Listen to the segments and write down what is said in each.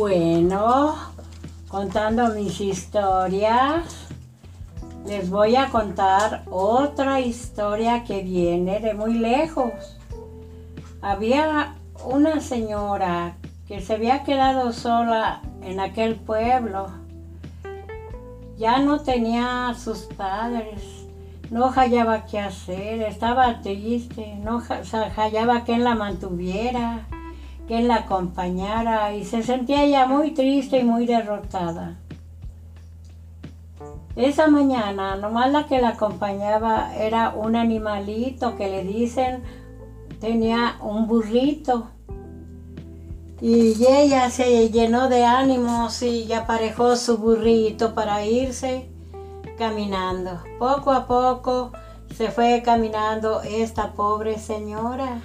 Bueno, contando mis historias, les voy a contar otra historia que viene de muy lejos. Había una señora que se había quedado sola en aquel pueblo. Ya no tenía sus padres, no hallaba qué hacer, estaba triste, no hallaba quien la mantuviera que la acompañara y se sentía ella muy triste y muy derrotada. Esa mañana, nomás la que la acompañaba era un animalito que le dicen tenía un burrito. Y ella se llenó de ánimos y aparejó su burrito para irse caminando. Poco a poco se fue caminando esta pobre señora.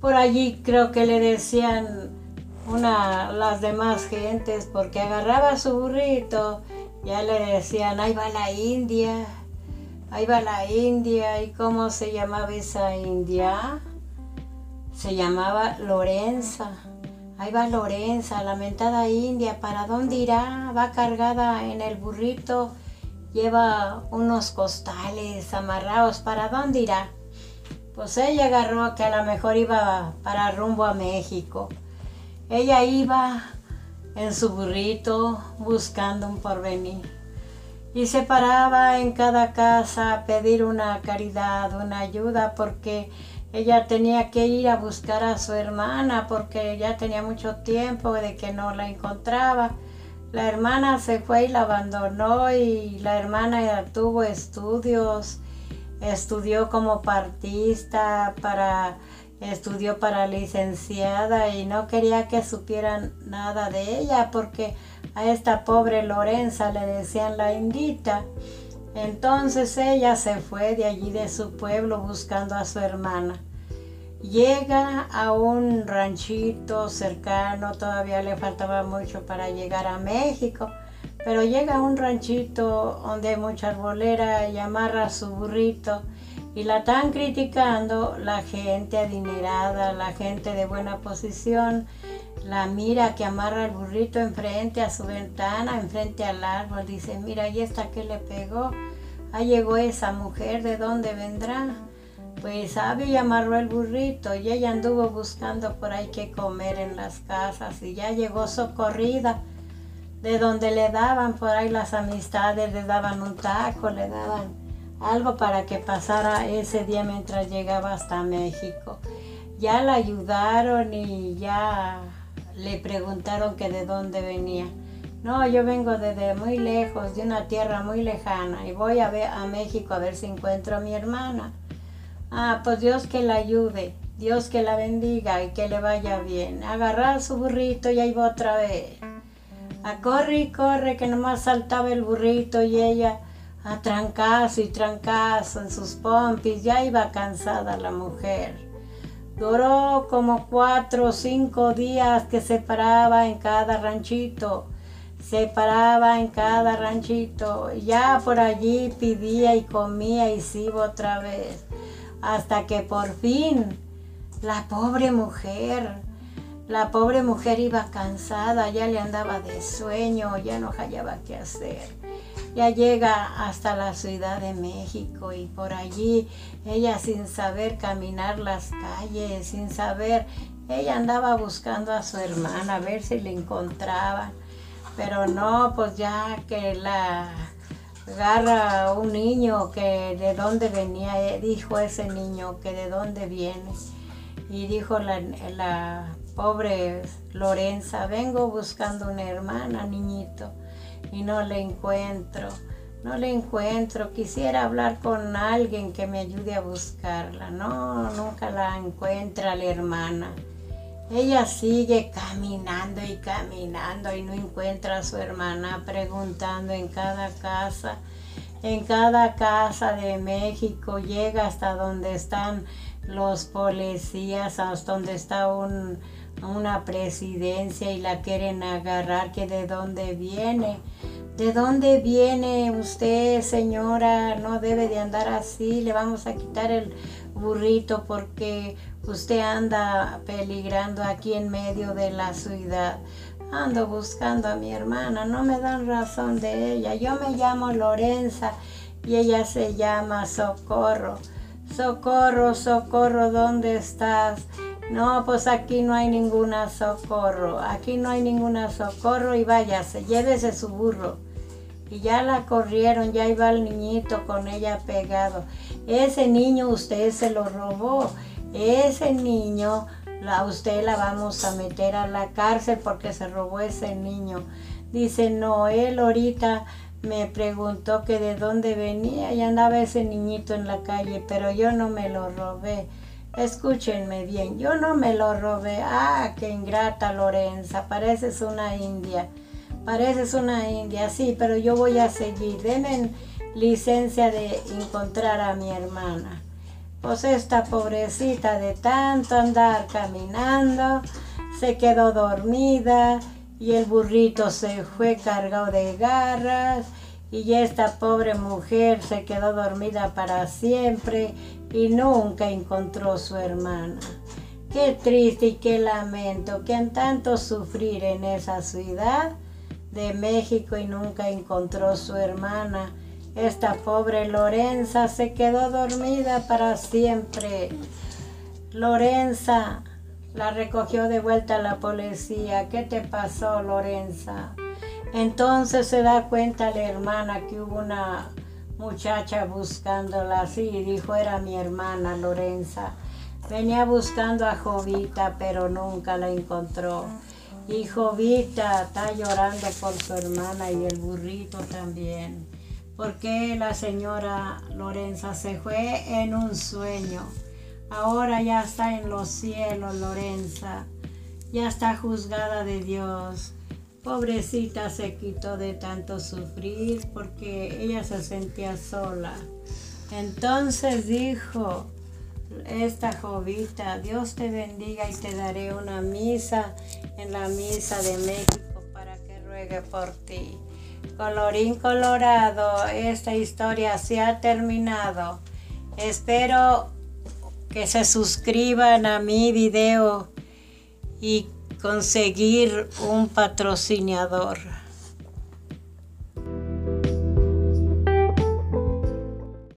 Por allí creo que le decían una, las demás gentes, porque agarraba su burrito, ya le decían, ahí va la India, ahí va la India, ¿y cómo se llamaba esa India? Se llamaba Lorenza. Ahí va Lorenza, lamentada India, ¿para dónde irá? Va cargada en el burrito, lleva unos costales amarrados, ¿para dónde irá? Pues ella agarró que a lo mejor iba para rumbo a México. Ella iba en su burrito buscando un porvenir. Y se paraba en cada casa a pedir una caridad, una ayuda, porque ella tenía que ir a buscar a su hermana, porque ya tenía mucho tiempo de que no la encontraba. La hermana se fue y la abandonó y la hermana tuvo estudios estudió como partista, para, estudió para licenciada y no quería que supieran nada de ella porque a esta pobre Lorenza le decían la indita. Entonces ella se fue de allí de su pueblo buscando a su hermana. Llega a un ranchito cercano, todavía le faltaba mucho para llegar a México pero llega a un ranchito donde hay mucha arbolera y amarra su burrito y la están criticando la gente adinerada, la gente de buena posición, la mira que amarra el burrito enfrente a su ventana, enfrente al árbol, dice, mira, ¿y esta que le pegó? Ahí llegó esa mujer, ¿de dónde vendrá? Pues sabe y amarró el burrito y ella anduvo buscando por ahí qué comer en las casas y ya llegó socorrida de donde le daban por ahí las amistades, le daban un taco, le daban algo para que pasara ese día mientras llegaba hasta México. Ya la ayudaron y ya le preguntaron que de dónde venía. No, yo vengo desde muy lejos, de una tierra muy lejana, y voy a, ver, a México a ver si encuentro a mi hermana. Ah, pues Dios que la ayude, Dios que la bendiga y que le vaya bien. Agarrar su burrito y ahí va otra vez a corre y corre que nomás saltaba el burrito y ella a trancazo y trancazo en sus pompis, ya iba cansada la mujer. Duró como cuatro o cinco días que se paraba en cada ranchito, se paraba en cada ranchito, ya por allí pidía y comía y se iba otra vez, hasta que por fin la pobre mujer la pobre mujer iba cansada, ya le andaba de sueño, ya no hallaba qué hacer. Ya llega hasta la Ciudad de México y por allí ella sin saber caminar las calles, sin saber, ella andaba buscando a su hermana a ver si le encontraban. Pero no, pues ya que la agarra un niño que de dónde venía, eh, dijo ese niño que de dónde viene. Y dijo la Pobre Lorenza, vengo buscando una hermana, niñito, y no le encuentro. No le encuentro. Quisiera hablar con alguien que me ayude a buscarla. No, nunca la encuentra la hermana. Ella sigue caminando y caminando y no encuentra a su hermana, preguntando en cada casa, en cada casa de México, llega hasta donde están los policías, hasta donde está un, una presidencia y la quieren agarrar, que de dónde viene. ¿De dónde viene usted, señora? No debe de andar así, le vamos a quitar el burrito porque usted anda peligrando aquí en medio de la ciudad. ando buscando a mi hermana, no me dan razón de ella. Yo me llamo Lorenza y ella se llama Socorro. Socorro, socorro, ¿dónde estás? No, pues aquí no hay ninguna socorro, aquí no hay ninguna socorro y váyase, llévese su burro. Y ya la corrieron, ya iba el niñito con ella pegado. Ese niño usted se lo robó, ese niño la, usted la vamos a meter a la cárcel porque se robó ese niño. Dice, no, él ahorita me preguntó que de dónde venía y andaba ese niñito en la calle, pero yo no me lo robé. Escúchenme bien, yo no me lo robé. Ah, qué ingrata Lorenza, pareces una india. Pareces una india, sí, pero yo voy a seguir. Denme licencia de encontrar a mi hermana. Pues esta pobrecita de tanto andar caminando, se quedó dormida y el burrito se fue cargado de garras y esta pobre mujer se quedó dormida para siempre y nunca encontró su hermana. Qué triste y qué lamento que han tanto sufrir en esa ciudad de México y nunca encontró su hermana. Esta pobre Lorenza se quedó dormida para siempre. Lorenza, la recogió de vuelta la policía. ¿Qué te pasó, Lorenza? Entonces se da cuenta la hermana que hubo una muchacha buscándola así y dijo era mi hermana Lorenza. Venía buscando a Jovita, pero nunca la encontró. Y Jovita está llorando por su hermana y el burrito también. Porque la señora Lorenza se fue en un sueño. Ahora ya está en los cielos, Lorenza. Ya está juzgada de Dios. Pobrecita se quitó de tanto sufrir porque ella se sentía sola. Entonces dijo esta jovita, Dios te bendiga y te daré una misa en la misa de México para que ruegue por ti. Colorín colorado, esta historia se ha terminado. Espero que se suscriban a mi video y conseguir un patrocinador.